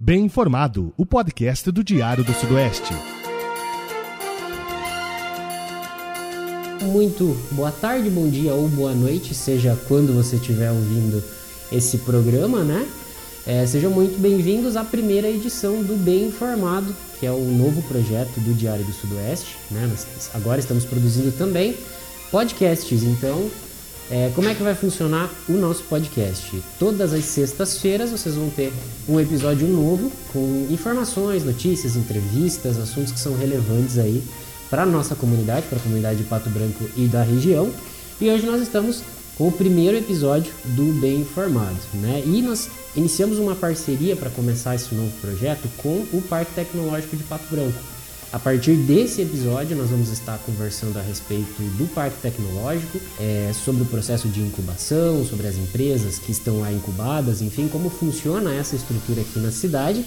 Bem Informado, o podcast do Diário do Sudoeste. Muito boa tarde, bom dia ou boa noite, seja quando você estiver ouvindo esse programa, né? É, sejam muito bem-vindos à primeira edição do Bem Informado, que é o novo projeto do Diário do Sudoeste. Né? Nós agora estamos produzindo também podcasts, então é, como é que vai funcionar o nosso podcast? Todas as sextas-feiras vocês vão ter um episódio novo com informações, notícias, entrevistas, assuntos que são relevantes aí para a nossa comunidade, para a comunidade de Pato Branco e da região. E hoje nós estamos com o primeiro episódio do Bem Informado, né? E nós iniciamos uma parceria para começar esse novo projeto com o Parque Tecnológico de Pato Branco. A partir desse episódio, nós vamos estar conversando a respeito do Parque Tecnológico, é, sobre o processo de incubação, sobre as empresas que estão lá incubadas, enfim, como funciona essa estrutura aqui na cidade.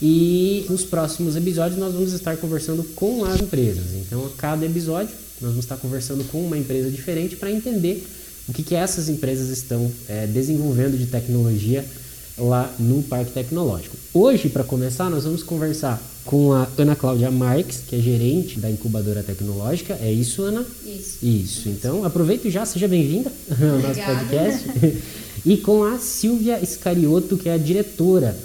E nos próximos episódios nós vamos estar conversando com as empresas. Então, a cada episódio, nós vamos estar conversando com uma empresa diferente para entender o que, que essas empresas estão é, desenvolvendo de tecnologia lá no Parque Tecnológico. Hoje, para começar, nós vamos conversar com a Ana Cláudia Marques, que é gerente da incubadora tecnológica. É isso, Ana? Isso. Isso. Então, aproveita já, seja bem-vinda ao nosso podcast. e com a Silvia Iscarioto, que é a diretora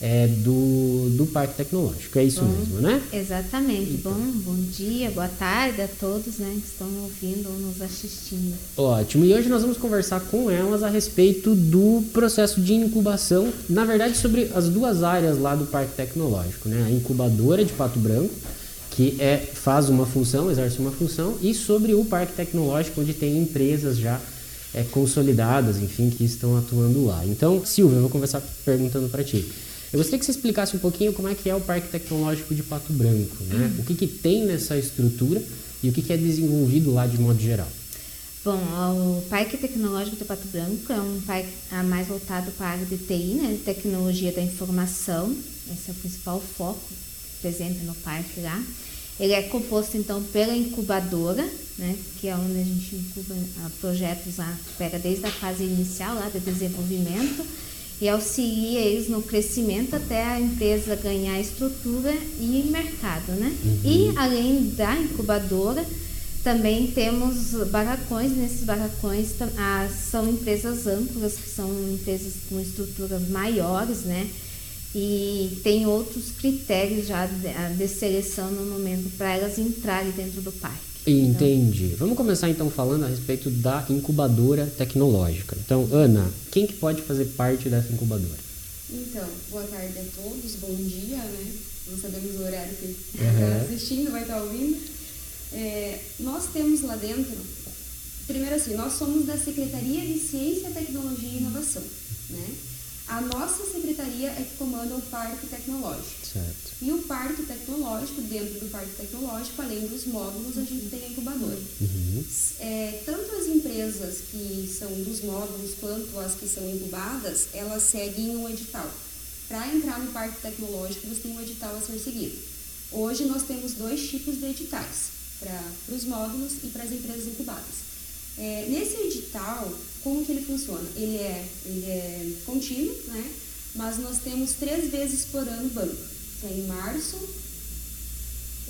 é, do, do Parque Tecnológico. É isso Bom, mesmo, né? Exatamente. Bom, bom dia, boa tarde a todos né, que estão ouvindo ou nos assistindo. Ótimo. E hoje nós vamos conversar com elas a respeito do processo de incubação, na verdade, sobre as duas áreas lá do Parque Tecnológico, né? A incubadora de Pato Branco, que é, faz uma função, exerce uma função, e sobre o Parque Tecnológico, onde tem empresas já é, consolidadas, enfim, que estão atuando lá. Então, Silvia, eu vou começar perguntando para ti. Eu gostaria que você explicasse um pouquinho como é que é o Parque Tecnológico de Pato Branco, né? Uhum. O que, que tem nessa estrutura e o que, que é desenvolvido lá de modo geral. Bom, o Parque Tecnológico de Pato Branco é um parque mais voltado para a área de TI, né, de tecnologia da informação. Esse é o principal foco presente no parque lá. Ele é composto então pela incubadora, né, que é onde a gente incuba projetos lá, pega desde a fase inicial lá de desenvolvimento e auxilia eles no crescimento até a empresa ganhar estrutura e mercado, né? Uhum. E além da incubadora, também temos barracões, nesses barracões ah, são empresas âncoras, que são empresas com estruturas maiores, né? E tem outros critérios já de, ah, de seleção no momento para elas entrarem dentro do parque. Entendi. Vamos começar então falando a respeito da incubadora tecnológica. Então, Ana, quem que pode fazer parte dessa incubadora? Então, boa tarde a todos, bom dia, né? Não sabemos o horário que está assistindo, vai estar ouvindo. É, nós temos lá dentro, primeiro assim, nós somos da Secretaria de Ciência, Tecnologia e Inovação, né? A nossa secretaria é que comanda o Parque Tecnológico. Certo. E o Parque Tecnológico, dentro do Parque Tecnológico, além dos módulos, a gente tem a incubadora. Uhum. É, tanto as empresas que são dos módulos quanto as que são incubadas, elas seguem um edital. Para entrar no Parque Tecnológico, você tem um edital a ser seguido. Hoje nós temos dois tipos de editais, para os módulos e para as empresas incubadas. É, nesse edital, como que ele funciona? Ele é, ele é contínuo, né? mas nós temos três vezes por ano banco, que é em março,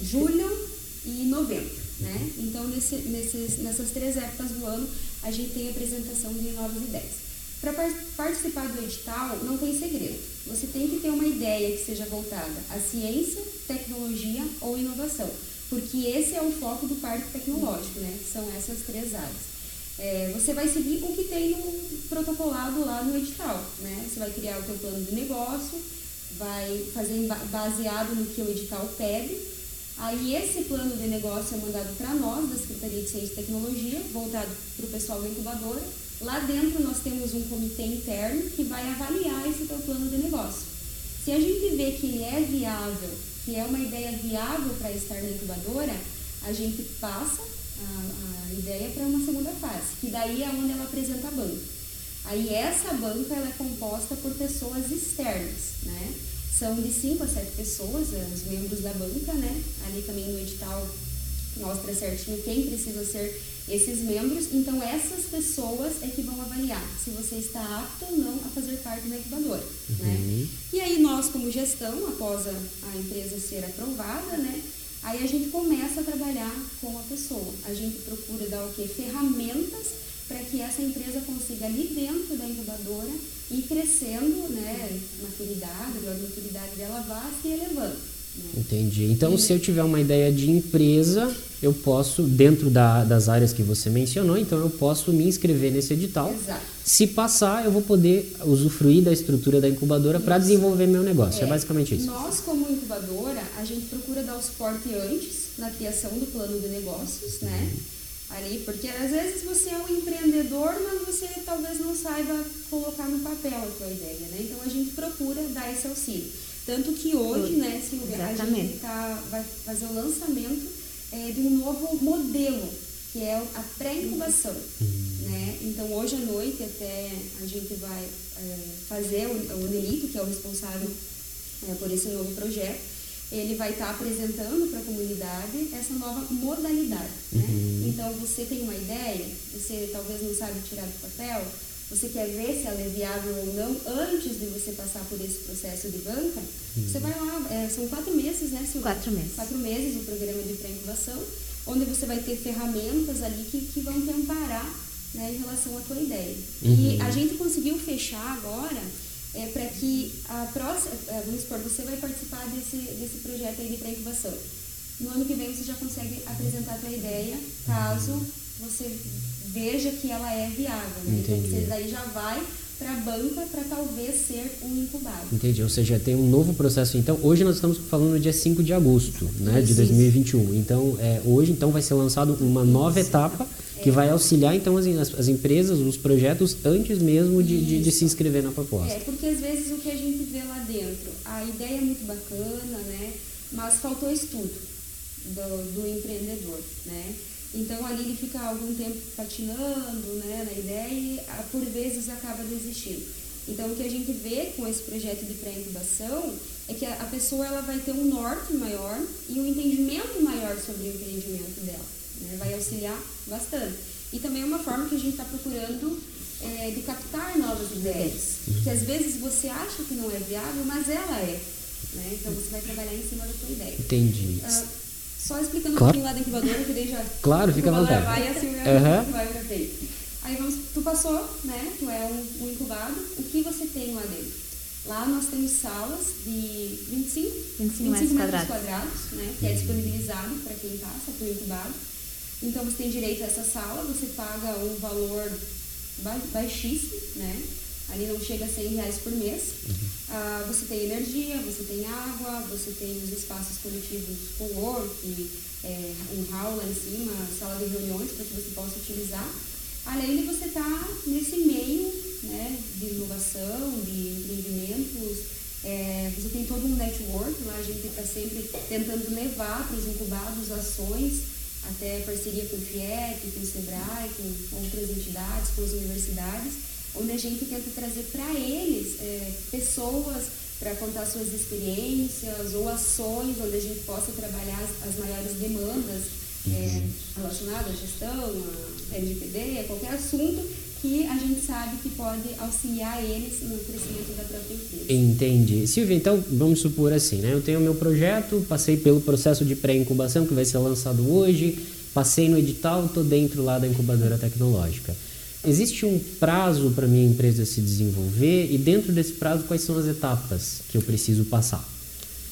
julho e novembro. Né? Então, nesse, nesses, nessas três épocas do ano, a gente tem apresentação de novas ideias. Para participar do edital, não tem segredo. Você tem que ter uma ideia que seja voltada à ciência, tecnologia ou inovação, porque esse é o foco do parque tecnológico, né? são essas três áreas é, você vai seguir o que tem no protocolado lá no edital, né? Você vai criar o teu plano de negócio, vai fazer baseado no que o edital pede. Aí esse plano de negócio é mandado para nós, da Secretaria de Ciência e Tecnologia, voltado para o pessoal da incubadora. Lá dentro nós temos um comitê interno que vai avaliar esse teu plano de negócio. Se a gente vê que ele é viável, que é uma ideia viável para estar na incubadora, a gente passa a, a ideia para uma segunda fase, que daí é onde ela apresenta a banca. Aí essa banca ela é composta por pessoas externas, né? São de 5 a 7 pessoas, é, os membros da banca, né? Ali também no edital mostra certinho quem precisa ser esses membros. Então, essas pessoas é que vão avaliar se você está apto ou não a fazer parte da incubadora. Né? Uhum. Né? E aí, nós, como gestão, após a, a empresa ser aprovada, né? Aí a gente começa a trabalhar com a pessoa. A gente procura dar o quê? Ferramentas para que essa empresa consiga ali dentro da incubadora ir crescendo, né, maturidade, a maturidade dela vá se elevando. Entendi. Então, se eu tiver uma ideia de empresa, eu posso, dentro da, das áreas que você mencionou, então eu posso me inscrever nesse edital. Exato. Se passar, eu vou poder usufruir da estrutura da incubadora para desenvolver meu negócio. É, é, basicamente isso. Nós, como incubadora, a gente procura dar o suporte antes na criação do plano de negócios, né? Ali, porque às vezes você é um empreendedor, mas você talvez não saiba colocar no papel a sua ideia, né? Então a gente procura dar esse auxílio. Tanto que hoje, né, Silvia, Exatamente. a gente tá, vai fazer o lançamento é, de um novo modelo, que é a pré-incubação. Uhum. Né? Então, hoje à noite, até a gente vai é, fazer o, o Nelito, que é o responsável é, por esse novo projeto, ele vai estar tá apresentando para a comunidade essa nova modalidade. Né? Uhum. Então, você tem uma ideia, você talvez não sabe tirar do papel, você quer ver se ela é viável ou não antes de você passar por esse processo de banca, uhum. você vai lá, é, são quatro meses, né, Silvia? Quatro meses. Quatro meses o programa de pré-incubação, onde você vai ter ferramentas ali que, que vão te amparar né, em relação à tua ideia. Uhum. E a gente conseguiu fechar agora é, para que a próxima, é, vamos supor, você vai participar desse, desse projeto aí de pré-incubação. No ano que vem você já consegue apresentar a tua ideia, caso você veja que ela é viável. Né? Então você daí já vai para a banca para talvez ser um incubado. Entendi. Ou seja, tem um novo processo. Então, hoje nós estamos falando no dia 5 de agosto né, de 2021. Então, é, hoje então vai ser lançado uma nova etapa que é. vai auxiliar então as, as, empresas, os projetos, antes mesmo de, de, de, se inscrever na proposta. É, porque às vezes o que a gente vê lá dentro, a ideia é muito bacana, né? Mas faltou estudo do, do empreendedor, né? Então ali ele fica algum tempo patinando né, na ideia e ah, por vezes acaba desistindo. Então o que a gente vê com esse projeto de pré-incubação é que a, pessoa ela vai ter um norte maior e um entendimento maior sobre o empreendimento dela. Né? Vai auxiliar bastante. E também é uma forma que a gente está procurando é, de captar novas ideias. Que às vezes você acha que não é viável, mas ela é. Né? Então você vai trabalhar em cima da sua ideia. Entendi. Uh, só explicando claro. um pouquinho lá da incubadora, que daí já. Claro, fica à vontade. Vai assim, uhum. vai pra frente. Aí vamos, tu passou, né? Tu é um, um, incubado. O que você tem lá dentro? Lá nós temos salas de 25, 25, 25 metros quadrados, quadrados né? Que é disponibilizado para quem passa por incubado. Então você tem direito a essa sala, você paga um valor baixíssimo, né? Ali não chega a 100 reais por mês. Uhum. Ah, você tem energia, você tem água, você tem os espaços coletivos com work, é, um hall lá em cima, sala de reuniões para que você possa utilizar. Além de você estar tá nesse meio né, de inovação, de empreendimentos, é, você tem todo um network, lá a gente está sempre tentando levar para os incubados ações, até parceria com o FIEP, com o SEBRAE, com outras entidades, com as universidades, onde a gente tenta trazer para eles é, pessoas para contar suas experiências ou ações onde a gente possa trabalhar as, as maiores demandas é, uhum. relacionadas à gestão, a LGPD, a qualquer assunto que a gente sabe que pode auxiliar eles no crescimento da própria empresa. Entendi. Silvia, então vamos supor assim, né? Eu tenho o meu projeto, passei pelo processo de pré-incubação que vai ser lançado hoje, passei no edital, estou dentro lá da incubadora tecnológica. Existe um prazo para minha empresa se desenvolver e dentro desse prazo quais são as etapas que eu preciso passar?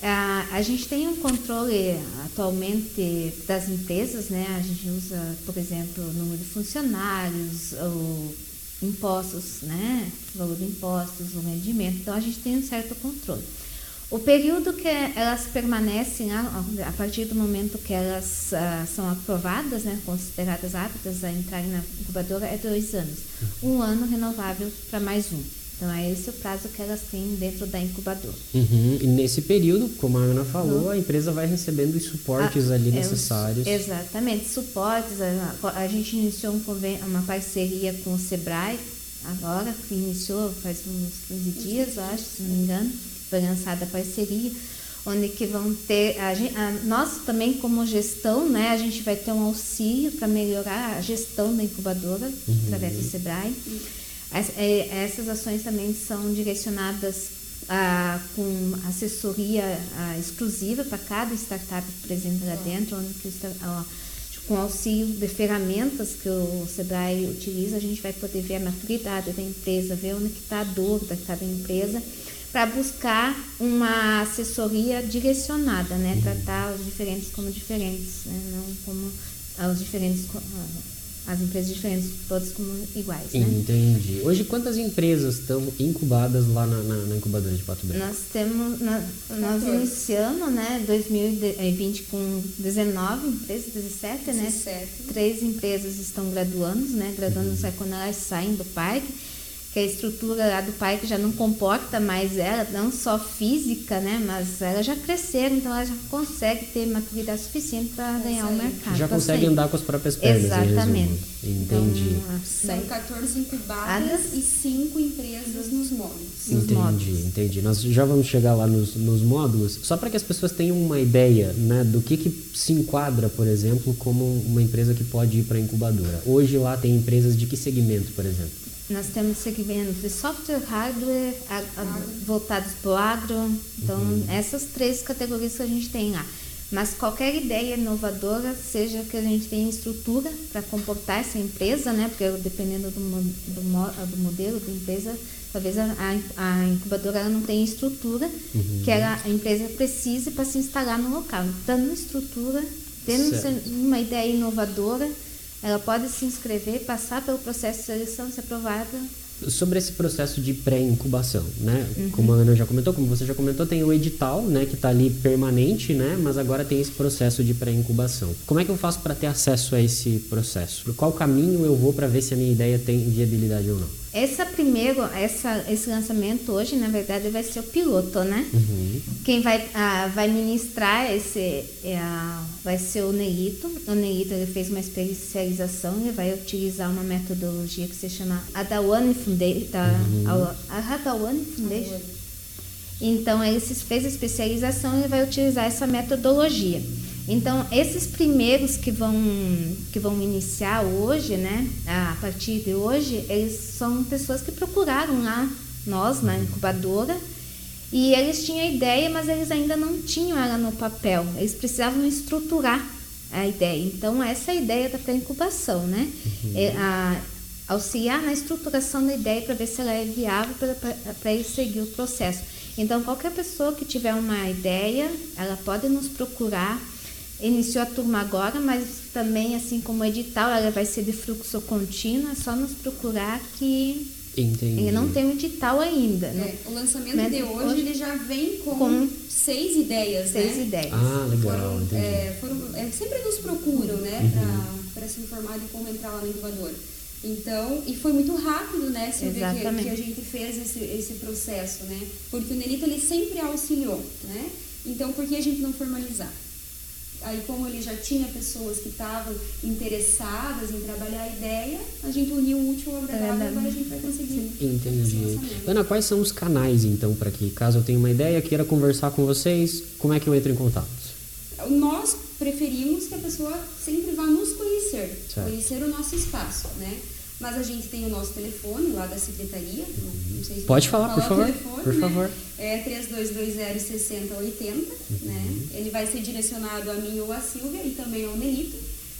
A, a gente tem um controle atualmente das empresas, né? A gente usa, por exemplo, o número de funcionários, o impostos, né? O valor de impostos, o rendimento. Então a gente tem um certo controle. O período que elas permanecem, a, partir do momento que elas uh, são aprovadas, né, consideradas aptas a entrarem na incubadora, é dois anos. Um ano renovável para mais um. Então, é esse o prazo que elas têm dentro da incubadora. Uhum. E nesse período, como a Ana falou, uhum. a empresa vai recebendo os suportes ah, ali é necessários. exatamente, suportes. A, a gente iniciou um uma parceria com o SEBRAE, agora, que iniciou faz uns 15 dias, acho, se não me engano foi lançada a parceria, onde que vão ter a, a, nós também como gestão, né, a gente vai ter um auxílio para melhorar a gestão da incubadora uhum. através do Sebrae. As, é, essas ações também são direcionadas a, com assessoria exclusiva para cada startup presente lá dentro, onde que o, com auxílio de ferramentas que o Sebrae utiliza, a gente vai poder ver a maturidade da empresa, ver onde está a dor da cada empresa para buscar uma assessoria direcionada, né? Uhum. Tratar os diferentes como diferentes, né? não como os diferentes as empresas diferentes, todas como iguais, né? Entendi. Hoje, quantas empresas estão incubadas lá na, na, na incubadora de Pato Branco? Nós temos, na, nós iniciamos, né, 2020 com 19 empresas, 17, 17. né? Três empresas estão graduando, né? Graduando uhum. quando elas saem do parque que a estrutura lá do parque já não comporta mais ela, não só física, né, mas ela já cresceram, então ela já consegue ter maturidade suficiente para ganhar o mercado. Já consegue sair. andar com as próprias pernas. Exatamente. Entendi. Então, São 14 incubadas e 5 empresas nos módulos. Entendi, módulos. entendi. Nós já vamos chegar lá nos, nos módulos, só para que as pessoas tenham uma ideia né, do que, que se enquadra, por exemplo, como uma empresa que pode ir para a incubadora. Hoje lá tem empresas de que segmento, por exemplo? Nós temos segmentos de software, hardware, a, a, voltados para o agro. Então, uhum. essas três categorias que a gente tem lá. Mas qualquer ideia inovadora, seja que a gente tenha estrutura para comportar essa empresa, né? Porque dependendo do, do, do modelo da empresa, talvez a, a, incubadora não tenha estrutura uhum. que ela, a empresa precise para se instalar no local. Dando estrutura, tendo certo. uma ideia inovadora, ela pode se inscrever, passar pelo processo de seleção, ser aprovada. Sobre esse processo de pré-incubação, né? Uhum. Como a Ana já comentou, como você já comentou, tem o edital, né, que está ali permanente, né? Mas agora tem esse processo de pré-incubação. Como é que eu faço para ter acesso a esse processo? Por qual caminho eu vou para ver se a minha ideia tem viabilidade ou não? Essa primeiro, essa, esse lançamento hoje, na verdade, vai ser o piloto, né? Uhum. Quem vai, ah, vai ministrar esse é, vai ser o Neito. O Neito ele fez uma especialização e vai utilizar uma metodologia que se chama Adawane Foundation. Uhum. Adawane Foundation. Então, ele fez a especialização e vai utilizar essa metodologia. Então, esses primeiros que vão, que vão iniciar hoje, né, a partir de hoje, eles são pessoas que procuraram lá, nós, na incubadora, e eles tinham ideia, mas eles ainda não tinham ela no papel. Eles precisavam estruturar a ideia. Então, essa é a ideia da pré-incubação, né? Uhum. É a, auxiliar na estruturação da ideia para ver se ela é viável para ele seguir o processo. Então, qualquer pessoa que tiver uma ideia, ela pode nos procurar Iniciou a turma agora, mas também, assim como o edital, ela vai ser de fluxo contínuo, é só nos procurar que Entendi. Ele não tem um edital ainda. Né? É, o lançamento né? de hoje, hoje, ele já vem com, com seis ideias, seis né? ideias. Ah, legal, foram, entendi. É, foram, é, sempre nos procuram, né? Uhum. Para se informar de como entrar lá no incubador. Então, e foi muito rápido, né, Silvia, que, que, a gente fez esse, esse processo, né? Porque o Nelito, ele sempre auxiliou, né? Então, por que a gente não formalizar? Aí, como ele já tinha pessoas que estavam interessadas em trabalhar a ideia, a gente uniu o útil ao agradável e agora a gente vai conseguir. Entendi. Ana, quais são os canais, então, para que, caso eu tenha uma ideia, queira conversar com vocês, como é que eu entro em contato? Nós preferimos que a pessoa sempre vá nos conhecer, certo. conhecer o nosso espaço, né? Mas a gente tem o nosso telefone lá da secretaria. Não sei se Pode falar, por favor. Telefone, por né? favor. É 3220-6080. Uhum. Né? Ele vai ser direcionado a mim ou a Silvia e também ao Nelito.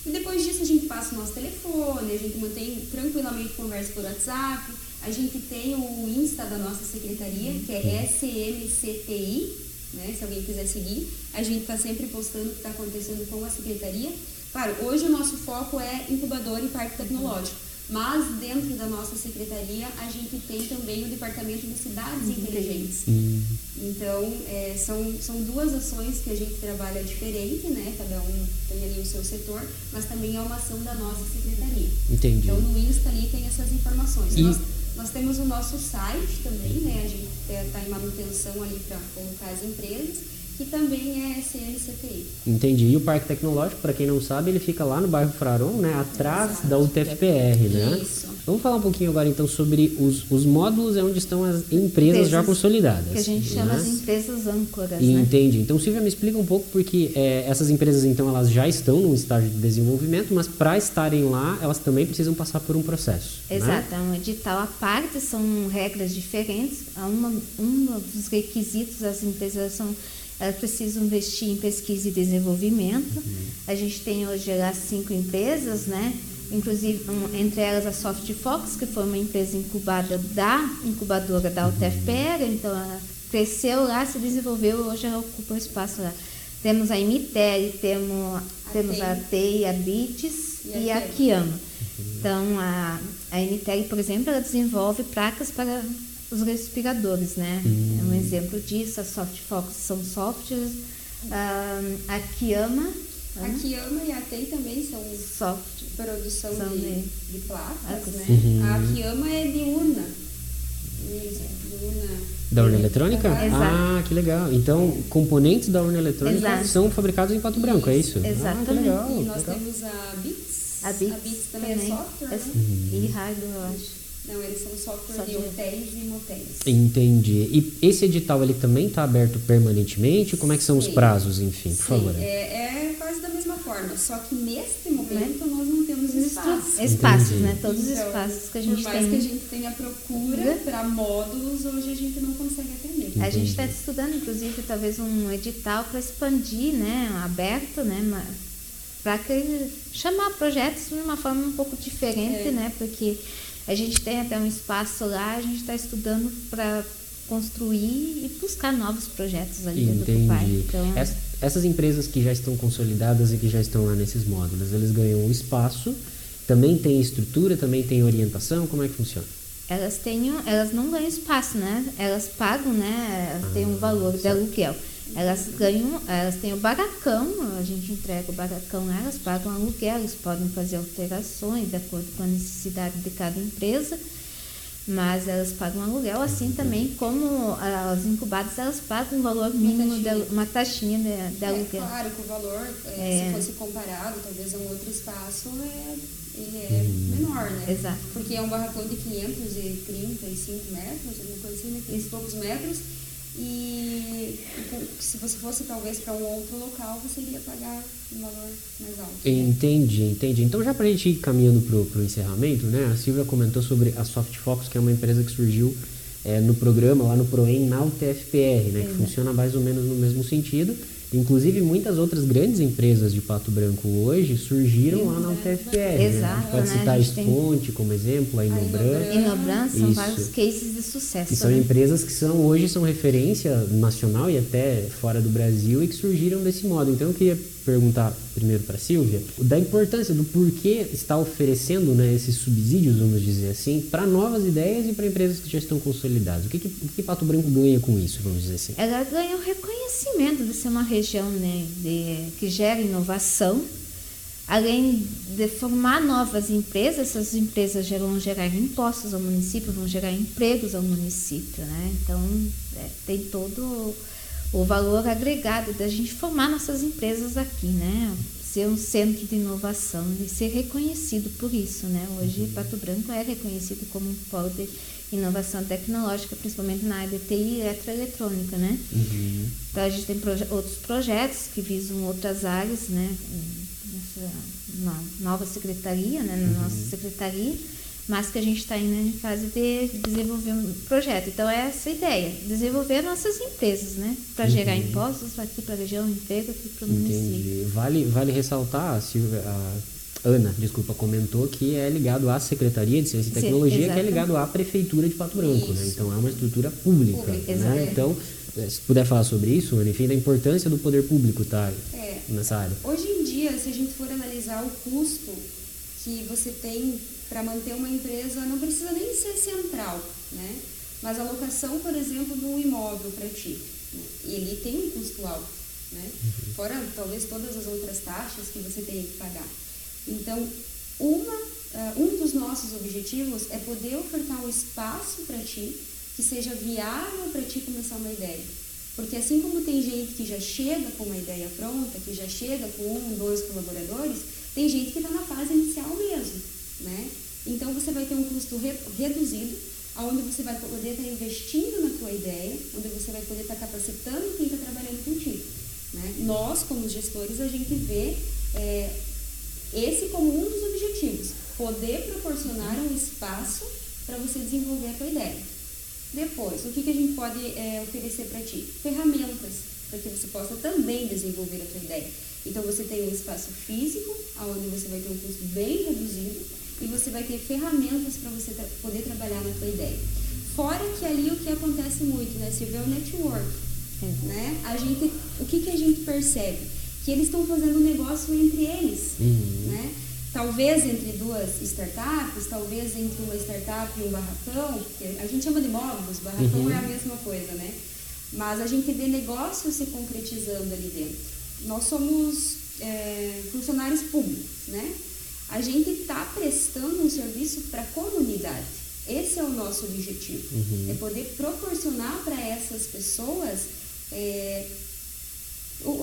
E depois disso a gente passa o nosso telefone, a gente mantém tranquilamente conversa por WhatsApp. A gente tem o Insta da nossa secretaria, que é SMCTI, né? se alguém quiser seguir. A gente está sempre postando o que está acontecendo com a secretaria. Claro, hoje o nosso foco é incubador e parque tecnológico. Mas dentro da nossa secretaria a gente tem também o departamento de cidades inteligentes. Uhum. Então é, são, são duas ações que a gente trabalha diferente, né? Cada um tem ali o seu setor, mas também é uma ação da nossa secretaria. Entendi. Então no Insta ali tem essas informações. E... Nós, nós temos o nosso site também, né? A gente está em manutenção ali para colocar as empresas. Que também é CNCTI. Entendi. E o Parque Tecnológico, para quem não sabe, ele fica lá no bairro Fraron, né? Atrás Exato. da UTFPR, né? Isso. Vamos falar um pouquinho agora então sobre os, os módulos é onde estão as empresas já Empresas consolidadas. Que a gente chama né? de empresas âncoras, E né? Entendi. Então, Silvia, me explica um pouco, porque é, essas empresas, então, elas já estão num estágio de desenvolvimento, mas para estarem lá, elas também precisam passar por um processo. né? Exato, é um edital à parte, são regras diferentes. Uma, um dos requisitos das empresas são precisam investir em pesquisa e desenvolvimento. A gente tem hoje lá cinco empresas, né? Inclusive, um, entre elas a SoftFox, que foi uma empresa incubada da incubadora da UTFPR, então ela cresceu lá, se desenvolveu, hoje ela ocupa o espaço lá. Temos a Imitere, temos, temos a TEI, a BITS E a e a Kiama. Kiama. Então, a, a Emitere, por exemplo, ela desenvolve placas para os respiradores, né? É um exemplo disso. A Softfox são softwares. Ah, a Kiama, A Kiama e a TEI também são soft. produção São de, de- de placas, Ah, né? Uhum. A Kiama é de urna. Isso, de urna. Da urna eletrônica? Exato. Ah, que legal. Então, componentes da urna eletrônica Exato. são fabricados em Pato Branco, é isso? Ah, Exatamente. legal, E nós legal. temos a Bits. A Bits, também, é software, É- né? E hardware, eu acho. Não, eles são software de Software. hotéis e motéis. Entendi. E esse edital, ele também está aberto permanentemente? Como é que são os Sim. prazos, enfim, por Sim, favor? é, é quase da mesma forma, só que neste momento nós não temos espaço. Espaços, Entendi. né? Todos os Então, espaços que a gente por mais tem. que a gente tenha procura para módulos, hoje a gente não consegue atender. A gente está estudando, inclusive, talvez um edital para expandir, né, aberto, né, para chamar projetos de uma forma um pouco diferente, É. né, porque a gente tem até um espaço lá, a gente está estudando para construir e buscar novos projetos ali dentro do parque. Entendi. Então, Ess- Essas empresas que já estão consolidadas e que já estão lá nesses módulos, eles ganham o espaço, também tem estrutura, também tem orientação, como é que funciona? elas têm, elas não ganham espaço, né? Elas pagam, né? Elas têm um valor de aluguel. Elas ganham, elas têm o barracão, a gente entrega o barracão lá, elas pagam aluguel, eles podem fazer alterações de acordo com a necessidade de cada empresa, mas elas pagam aluguel, assim também como as incubadas, elas pagam um valor mínimo, de, taxinha. alu- uma taxinha de, de É aluguel. claro que o valor, é, É. se fosse comparado, talvez a um outro espaço, é, ele é menor, né? Exato. Porque é um barracão de 535 metros, alguma coisa assim, né? 500 e poucos metros. E se você fosse talvez para um outro local, você iria pagar um valor mais alto. né? Entendi, entendi. Então, já para a gente ir caminhando para o encerramento, né? A Silvia comentou sobre a SoftFox, que é uma empresa que surgiu é, no programa, lá no ProEm, na UTFPR, né? Que funciona mais ou menos no mesmo sentido. Inclusive, muitas outras grandes empresas de Pato Branco hoje surgiram lá na UTFPR. né? A gente Exato, pode né? A citar a Esponte como exemplo, a Inobran. Inobran. No Bran são Isso. vários cases de sucesso. E são né? empresas que são hoje são referência nacional e até fora do Brasil e que surgiram desse modo. Então eu queria perguntar primeiro para Silvia da importância do porquê está oferecendo né, esses subsídios, vamos dizer assim, para novas ideias e para empresas que já estão consolidadas. O que, que, o que Pato Branco ganha com isso, vamos dizer assim? ela ganha o reconhecimento de ser uma região né, de, que gera inovação, além de formar novas empresas, essas empresas vão gerar impostos ao município, vão gerar empregos ao município, né? Então é, tem todo o valor agregado da gente formar nossas empresas aqui, né? Ser um centro de inovação e ser reconhecido por isso, né? Hoje Pato Branco é reconhecido como um polo de inovação tecnológica, principalmente na área de TI e eletroeletrônica, né? Então a gente tem proje- outros projetos que visam outras áreas, né? Nessa no- nova secretaria, né? Na nossa secretaria, mas que a gente está ainda em fase de desenvolver um projeto. Então é essa a ideia, desenvolver nossas empresas, né? Para gerar impostos aqui para a região, emprego aqui para o município. Vale, vale ressaltar, Silvia, a Ana, desculpa, comentou que é ligado à Secretaria de Ciência e Sim, Tecnologia, que é ligado à Prefeitura de Pato Branco, né? Então é uma estrutura pública, Pública, né? Então, eh, se puder falar sobre isso, Ana, enfim, da importância do poder público estar É. nessa área. Hoje em dia, se a gente for analisar o custo que você tem para manter uma empresa, não precisa nem ser central, né? Mas a locação, por exemplo, do imóvel para ti, né? ele tem um custo alto, né? Fora talvez todas as outras taxas que você tem que pagar. Então, uma, ah, um dos nossos objetivos é poder ofertar um espaço para ti que seja viável para ti começar uma ideia. Porque assim como tem gente que já chega com uma ideia pronta, que já chega com um, dois colaboradores, tem gente que está na fase inicial mesmo, né? Então você vai ter um custo re reduzido, onde você vai poder estar tá investindo na tua ideia, onde você vai poder estar tá capacitando quem está trabalhando contigo. Né? Nós, como gestores, a gente vê é, esse como um dos objetivos, poder proporcionar um espaço para você desenvolver a tua ideia. Depois, o que, que a gente pode é, oferecer para ti? Ferramentas para que você possa também desenvolver a tua ideia. Então, você tem um espaço físico, onde você vai ter um custo bem reduzido, e você vai ter ferramentas para você tra poder trabalhar na tua ideia. Fora que ali o que acontece muito, né, Silvia, é o network. É. Né? A gente, o que, que a gente percebe? Que eles estão fazendo um negócio entre eles. Uhum. Né? Talvez entre duas startups, talvez entre uma startup e um barracão, a gente chama de módulos, barracão uhum. é a mesma coisa, né? Mas a gente vê negócios se concretizando ali dentro. Nós somos é, funcionários públicos, né? A gente está prestando um serviço para a comunidade. Esse é o nosso objetivo. Uhum. É poder proporcionar para essas pessoas. É,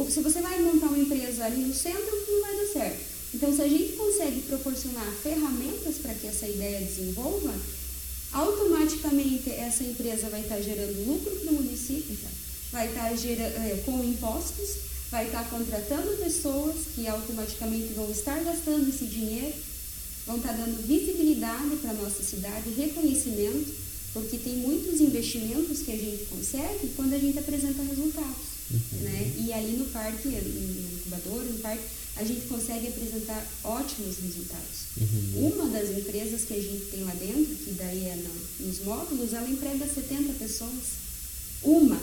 se você vai montar uma empresa ali no centro, não vai dar certo. Então, se a gente consegue proporcionar ferramentas para que essa ideia desenvolva, automaticamente essa empresa vai estar gerando lucro para o município, vai estar gerando, é, com impostos, vai estar contratando pessoas que automaticamente vão estar gastando esse dinheiro, vão estar dando visibilidade para a nossa cidade, reconhecimento, porque tem muitos investimentos que a gente consegue quando a gente apresenta resultados. Uhum. Né? E ali no parque, no incubador, no parque, a gente consegue apresentar ótimos resultados. Uhum. Uma das empresas que a gente tem lá dentro, que daí é no, nos módulos, ela emprega 70 pessoas. Uma.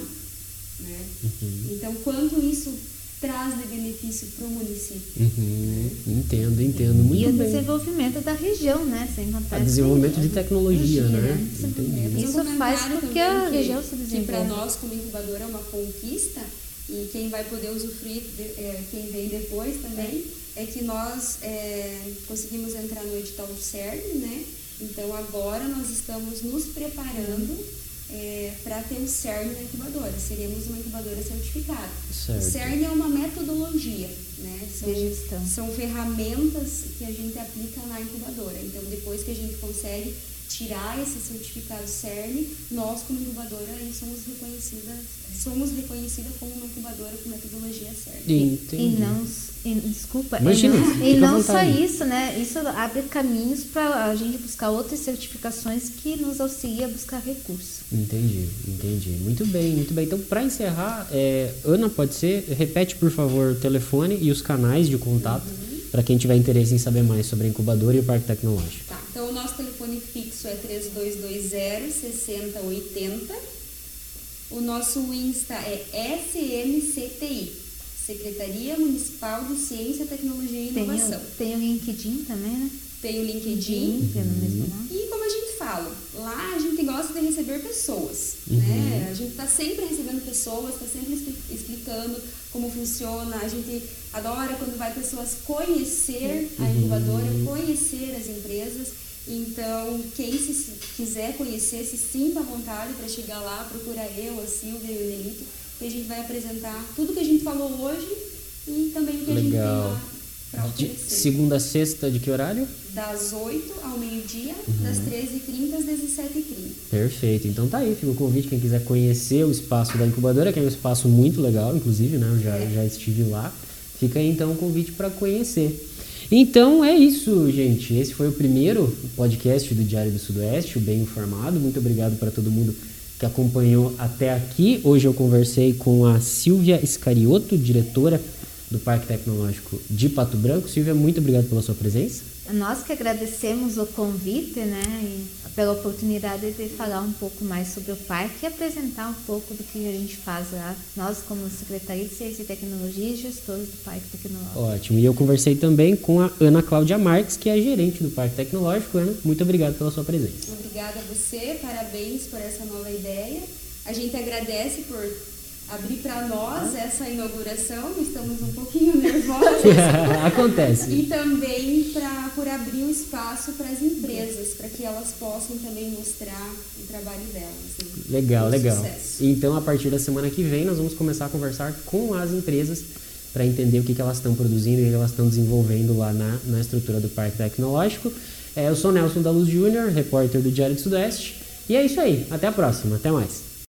Né? Uhum. Então, quanto isso traz de benefício para o município. Uhum, entendo, entendo. Muito e o desenvolvimento da região, né? Sem contar. O desenvolvimento de tecnologia, né? Entendi. Isso faz com que a região se desenvolva. Que para nós, como incubadora, é uma conquista e quem vai poder usufruir, de, é, quem vem depois também, é que nós é, conseguimos entrar no edital do CERN, né? Então agora nós estamos nos preparando é, para ter o CERN na incubadora. Seremos uma incubadora certificada. Certo. O CERN é uma metodologia, né? São, são ferramentas que a gente aplica na incubadora. Então, depois que a gente consegue tirar esse certificado CERN, nós como incubadora aí somos reconhecidas, somos reconhecidas como uma incubadora com metodologia CERN. Entendi. E não, e, desculpa, Imagina, e não, e não só isso, né? Isso abre caminhos para a gente buscar outras certificações que nos auxilia a buscar recursos. Entendi, entendi. Muito bem, muito bem. Então, para encerrar, é, Ana, pode ser, repete por favor o telefone e os canais de contato uhum. para quem tiver interesse em saber mais sobre a incubadora e o Parque Tecnológico. Tá, então o nosso telefone fixo é 3220 6080. O nosso Insta é SMCTI, Secretaria Municipal de Ciência, Tecnologia e Inovação. Tem o, tem o LinkedIn também, né? Tem o LinkedIn. Uhum. mesmo E como a gente fala, lá a gente gosta de receber pessoas, uhum. né? A gente está sempre recebendo pessoas, está sempre explicando como funciona. A gente adora quando vai pessoas conhecer a uhum. incubadora, conhecer as empresas. Então, quem se quiser conhecer, se sinta à vontade para chegar lá, procura eu, a Silvia e o Nelito, que a gente vai apresentar tudo que a gente falou hoje e também o que Legal. a gente tem lá de segunda a sexta, de que horário? Das 8 ao meio-dia, uhum. das 13h30 às 17h30. Perfeito. Então tá aí, fica o convite. Quem quiser conhecer o espaço da incubadora, que é um espaço muito legal, inclusive, né? Eu já, é. já estive lá. Fica aí então o convite para conhecer. Então é isso, gente. Esse foi o primeiro podcast do Diário do Sudoeste, o Bem Informado. Muito obrigado para todo mundo que acompanhou até aqui. Hoje eu conversei com a Silvia Escarioto, diretora do Parque Tecnológico de Pato Branco. Silvia, muito obrigado pela sua presença. Nós que agradecemos o convite, né, e pela oportunidade de falar um pouco mais sobre o parque e apresentar um pouco do que a gente faz lá, nós como Secretaria de Ciência e Tecnologia e gestores do Parque Tecnológico. Ótimo. E eu conversei também com a Ana Cláudia Marques, que é gerente do Parque Tecnológico. Ana, muito obrigado pela sua presença. Obrigada a você, parabéns por essa nova ideia. A gente agradece por abrir para nós essa inauguração, estamos um pouquinho nervosos. Acontece. E também pra, por abrir o espaço para as empresas, para que elas possam também mostrar o trabalho delas. Né? Legal, Com legal. sucesso. Então, a partir da semana que vem, nós vamos começar a conversar com as empresas para entender o que, que elas estão produzindo e o que elas estão desenvolvendo lá na, na estrutura do Parque Tecnológico. É, eu sou Nelson da Luz Júnior, repórter do Diário do Sudeste. E é isso aí. Até a próxima. Até mais.